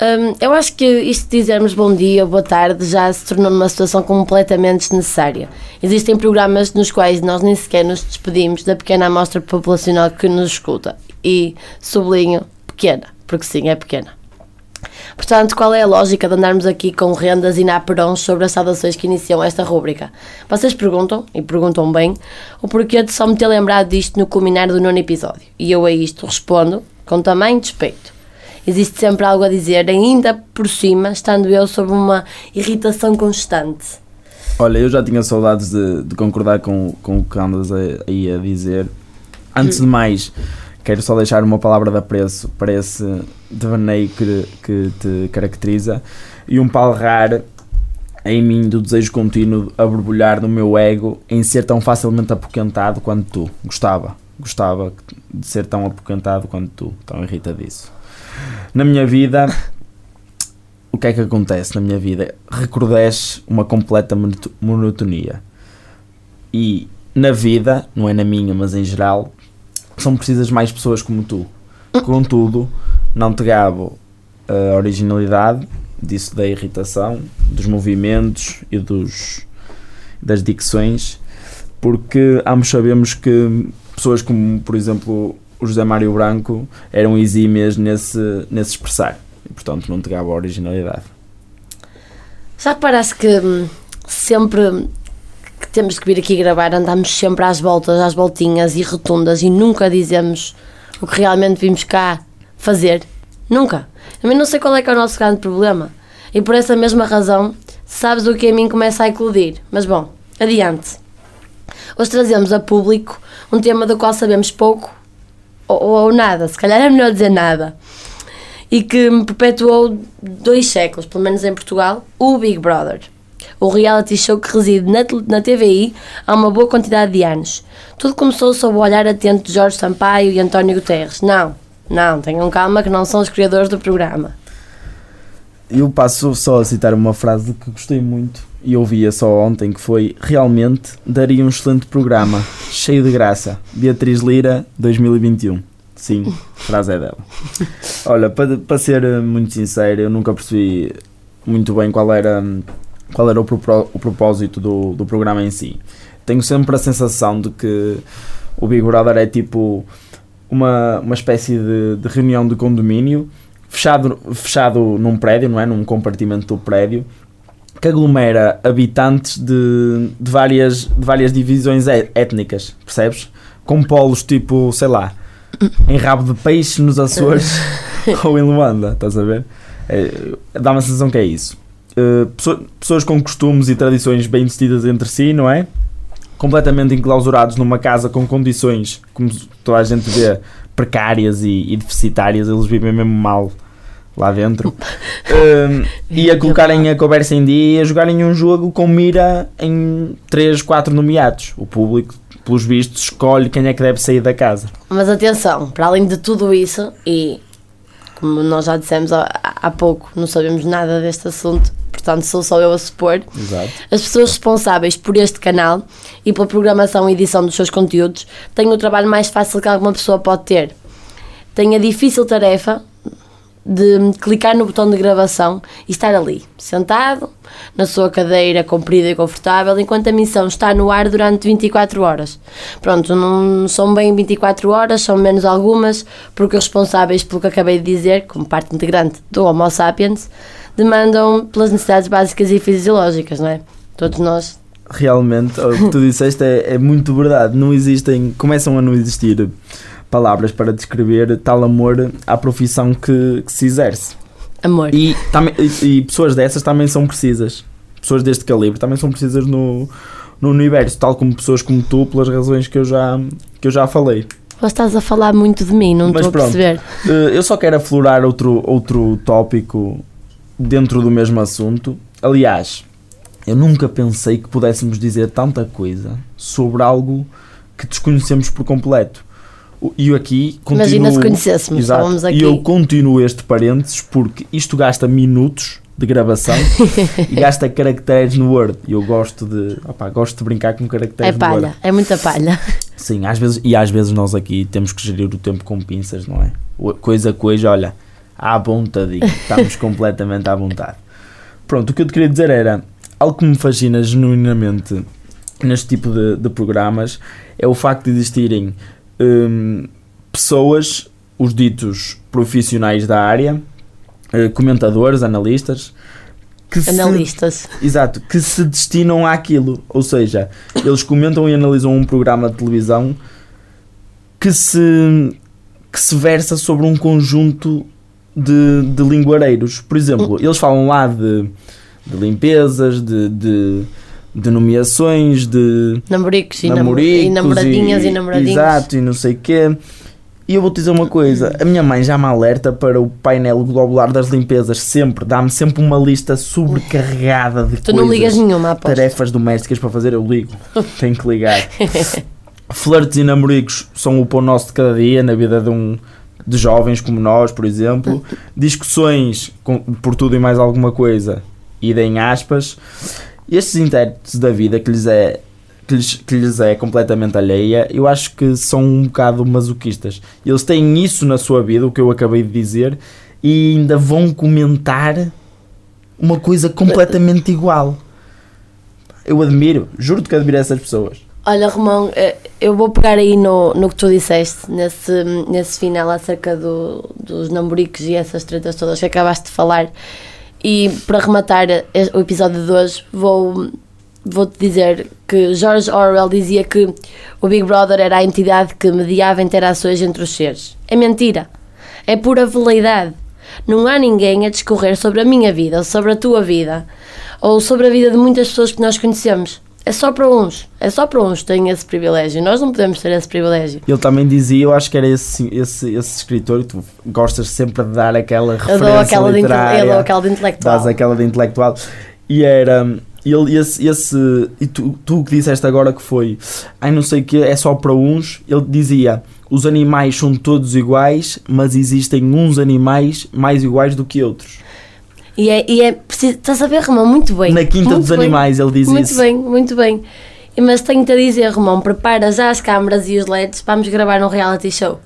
Hum, eu acho que isto de dizermos bom dia ou boa tarde já se tornou numa situação completamente desnecessária. Existem programas nos quais nós nem sequer nos despedimos da pequena amostra populacional que nos escuta. E sublinho, pequena, porque sim, é pequena. Portanto, qual é a lógica de andarmos aqui com rendas e naperons sobre as saudações que iniciam esta rúbrica? Vocês perguntam, e perguntam bem, o porquê de só me ter lembrado disto no culminar do nono episódio. E eu a isto respondo com tamanho despeito. Existe sempre algo a dizer, ainda por cima, estando eu sob uma irritação constante. Olha, eu já tinha saudades de, de concordar com, com o que andas aí a, dizer. Antes de mais, quero só deixar uma palavra de apreço para esse devaneio que, que te caracteriza e um palrar em mim do desejo contínuo a borbulhar no meu ego em ser tão facilmente apoquentado quanto tu. Gostava, gostava de ser tão apoquentado quanto tu, tão irritadiço. Na minha vida, o que é que acontece na minha vida? Recrudesce uma completa monotonia. E na vida, não é na minha, mas em geral, são precisas mais pessoas como tu. Contudo, não te gabo a originalidade, disso da irritação, dos movimentos e dos, das dicções, porque ambos sabemos que pessoas como, por exemplo, o José Mário Branco eram exímias nesse, nesse expressar. E, portanto, não te a originalidade. Já que parece que hum, sempre que temos que vir aqui gravar andamos sempre às voltas, às voltinhas e rotundas e nunca dizemos o que realmente vimos cá fazer. Nunca. Também não sei qual é que é o nosso grande problema. E por essa mesma razão, sabes o que a mim começa a eclodir. Mas bom, adiante. Hoje trazemos a público um tema do qual sabemos pouco ou, ou nada, se calhar é melhor dizer nada. E que me perpetuou dois séculos, pelo menos em Portugal, o Big Brother. O reality show que reside na, na TVI há uma boa quantidade de anos. Tudo começou sob o olhar atento de Jorge Sampaio e António Guterres. Não, não, tenham calma que não são os criadores do programa. Eu passo só a citar uma frase que gostei muito e ouvia só ontem que foi realmente daria um excelente programa, cheio de graça. Beatriz Lira 2021. Sim, frase é dela. Olha, para, para ser muito sincero, eu nunca percebi muito bem qual era, qual era o, pro, o propósito do, do programa em si. Tenho sempre a sensação de que o Big Brother é tipo uma, uma espécie de, de reunião de condomínio fechado, fechado num prédio, não é? Num compartimento do prédio que aglomera habitantes de, de, várias, de várias divisões étnicas, percebes? Com polos tipo, sei lá, em rabo de peixe nos Açores ou em Luanda, estás a ver? É, dá uma sensação que é isso. Uh, pessoas com costumes e tradições bem vestidas entre si, não é? completamente enclausurados numa casa com condições, como toda a gente vê, precárias e, e deficitárias, eles vivem mesmo mal lá dentro. um, e a colocarem a conversa em dia e a jogarem um jogo com mira em 3, 4 nomeados. O público, pelos vistos, escolhe quem é que deve sair da casa. Mas atenção, para além de tudo isso, e como nós já dissemos há, há pouco, não sabemos nada deste assunto, portanto sou só eu a supor. Exato. As pessoas responsáveis por este canal e pela programação e edição dos seus conteúdos têm o trabalho mais fácil que alguma pessoa pode ter. Têm a difícil tarefa de clicar no botão de gravação e estar ali, sentado, na sua cadeira comprida e confortável, enquanto a missão está no ar durante 24 horas. Pronto, não são bem 24 horas, são menos algumas, porque os responsáveis pelo que acabei de dizer, como parte integrante do Homo sapiens, demandam pelas necessidades básicas e fisiológicas, não é? Todos nós. Realmente, o que tu disseste é, é muito verdade. Não existem, começam a não existir palavras para descrever tal amor à profissão que, que se exerce. Amor. E, também, e, e, pessoas dessas também são precisas. Pessoas deste calibre também são precisas no, no universo, tal como pessoas como tu, pelas razões que eu já, que eu já falei. Mas estás a falar muito de mim, não estou a perceber. Eh, eu só quero aflorar outro, outro tópico dentro do mesmo assunto. Aliás, eu nunca pensei que pudéssemos dizer tanta coisa sobre algo que desconhecemos por completo. E eu aqui continuo. Imagina se conhecêssemos, estávamos aqui. E eu continuo este parênteses porque isto gasta minutos de gravação e gasta caracteres no Word. E eu gosto de. Opa, gosto de brincar com caracteres é palha, no Word. É muita palha. Sim, às vezes, e às vezes nós aqui temos que gerir o tempo com pinças, não é? Coisa a coisa, olha à vontadinho. Estamos completamente à vontade. Pronto, o que eu te queria dizer era algo que me fascina genuinamente neste tipo de, de programas é o facto de existirem hum, pessoas, os ditos profissionais da área, eh, comentadores, analistas, que se- Analistas. Exato, que se destinam àquilo. Ou seja, eles comentam e analisam um programa de televisão que se, que se versa sobre um conjunto de, de linguareiros. Por exemplo, eles falam lá de, de limpezas, de, de, de nomeações, de Namoricos e, nam- namoricos e namoradinhas e, namoradinhos. Exato, e não sei o quê. E eu vou-te dizer uma coisa: a minha mãe já me alerta para o painel globular das limpezas, sempre, dá-me sempre uma lista sobrecarregada de Tu coisas, não ligas nenhuma, aposto. tarefas domésticas para fazer. Eu ligo, tenho que ligar. Flirts e namoricos são o pão nosso de cada dia na vida de um de jovens como nós, por exemplo. Discussões com- por tudo e mais alguma coisa, e em aspas. Estes intérpretes da vida que lhes é que lhes, que lhes é completamente alheia, eu acho que são um bocado masoquistas. Eles têm isso na sua vida, o que eu acabei de dizer, e ainda vão comentar uma coisa completamente igual. Eu admiro, juro-te que admiro essas pessoas. Olha, Romão, eh, eu vou pegar aí no, no que tu disseste, nesse, nesse final acerca do, dos namoricos e essas tretas todas que acabaste de falar. E para rematar o episódio de hoje, vou, vou-te dizer que George Orwell dizia que o Big Brother era a entidade que mediava interações entre os seres. É mentira. É pura veleidade. Não há ninguém a discorrer sobre a minha vida, ou sobre a tua vida, ou sobre a vida de muitas pessoas que nós conhecemos. É só para uns. É só para uns que têm esse privilégio. Nós não podemos ter esse privilégio. Ele também dizia, eu acho que era esse, esse, esse escritor, e tu gostas sempre de dar aquela Eu referência dou aquela de, literária. eu dou aquela de intelectual. dás aquela de intelectual. E era. Ele, esse, esse, e tu, tu que disseste agora que foi, ai não sei o que, é só para uns. Ele dizia: os animais são todos iguais, mas existem uns animais mais iguais do que outros. E é, e é preciso. Estás a ver, Romão? Muito bem. Na Quinta Muito dos bem. Animais, ele diz Muito isso. bem, muito bem. Mas tenho-te a dizer, Romão, prepara já as câmaras e os LEDs, vamos gravar um reality show.